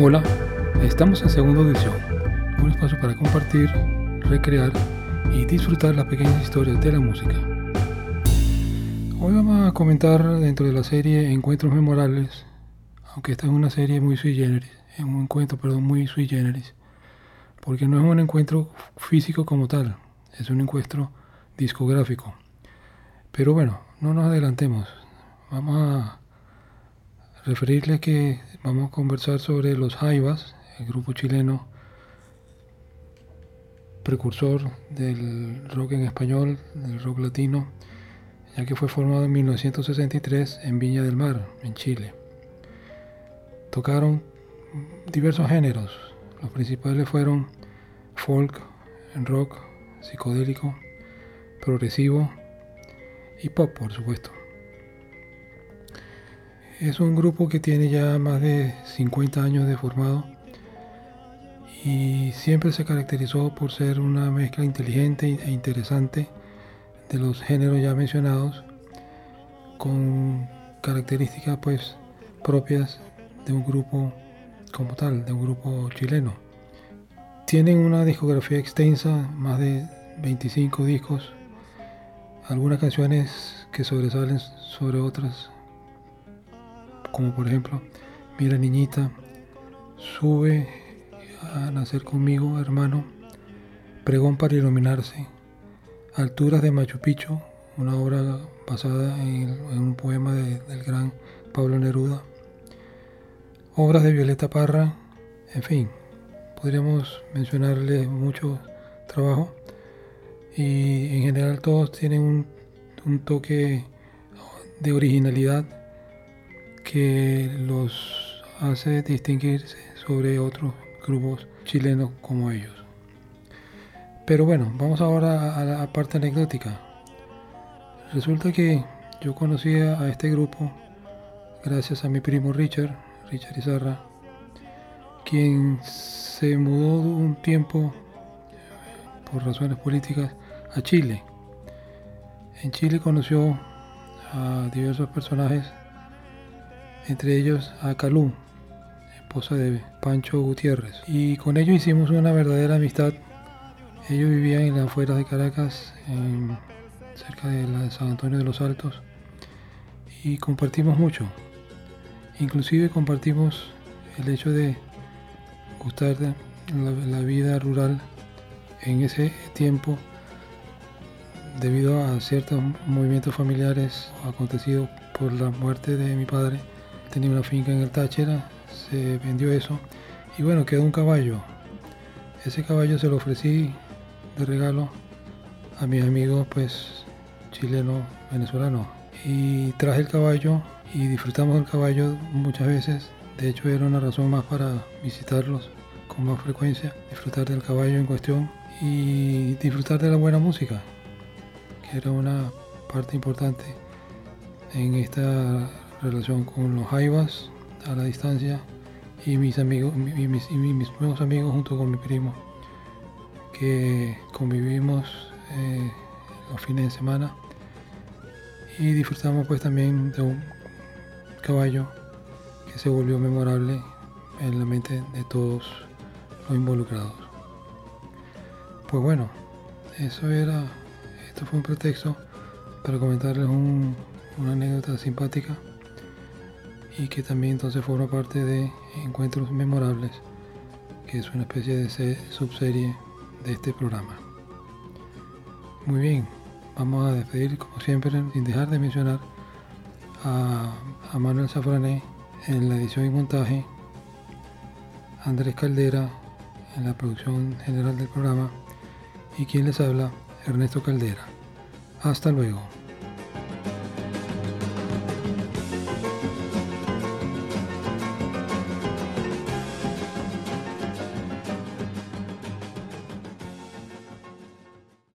Hola, estamos en segunda edición, un espacio para compartir, recrear y disfrutar las pequeñas historias de la música. Hoy vamos a comentar dentro de la serie Encuentros Memorables, aunque esta es una serie muy sui generis, es un encuentro, perdón, muy sui generis, porque no es un encuentro físico como tal, es un encuentro discográfico. Pero bueno, no nos adelantemos, vamos a referirles que vamos a conversar sobre los Jaivas, el grupo chileno precursor del rock en español, del rock latino, ya que fue formado en 1963 en Viña del Mar, en Chile. Tocaron diversos géneros, los principales fueron folk, rock, psicodélico, progresivo y pop, por supuesto. Es un grupo que tiene ya más de 50 años de formado y siempre se caracterizó por ser una mezcla inteligente e interesante de los géneros ya mencionados con características pues propias de un grupo como tal, de un grupo chileno. Tienen una discografía extensa, más de 25 discos, algunas canciones que sobresalen sobre otras como por ejemplo, mira niñita, sube a nacer conmigo, hermano, pregón para iluminarse, alturas de Machu Picchu, una obra basada en, un poema del gran Pablo Neruda, obras de Violeta Parra, en fin, podríamos mencionarle mucho trabajo. Y en general todos tienen un toque de originalidad que los hace distinguirse sobre otros grupos chilenos como ellos. Pero bueno, vamos ahora a la parte anecdótica. Resulta que yo conocí a este grupo gracias a mi primo Richard, Richard Izarra, quien se mudó un tiempo por razones políticas a Chile. En Chile conoció a diversos personajes entre ellos a Calú, esposa de Pancho Gutiérrez. Y con ellos hicimos una verdadera amistad. Ellos vivían en las afueras de Caracas, cerca de San Antonio de los Altos, y compartimos mucho. Inclusive compartimos el hecho de gustar de la vida rural en ese tiempo debido a ciertos movimientos familiares acontecidos por la muerte de mi padre tenía una finca en el Táchira, se vendió eso y bueno, quedó un caballo. Ese caballo se lo ofrecí de regalo a mis amigos pues chilenos, venezolanos. Y traje el caballo y disfrutamos del caballo muchas veces. De hecho era una razón más para visitarlos con más frecuencia, disfrutar del caballo en cuestión y disfrutar de la buena música, que era una parte importante en esta relación con los Jaivas a la distancia y mis amigos y mis, nuevos amigos junto con mi primo que convivimos eh, los fines de semana y disfrutamos pues también de un caballo que se volvió memorable en la mente de todos los involucrados. Pues bueno, eso era, esto fue un pretexto para comentarles una anécdota simpática y que también entonces forma parte de Encuentros Memorables, que es una especie de subserie de este programa. Muy bien, vamos a despedir como siempre sin dejar de mencionar a, Manuel Zafrané en la edición y montaje, Andrés Caldera en la producción general del programa y quien les habla, Ernesto Caldera. Hasta luego.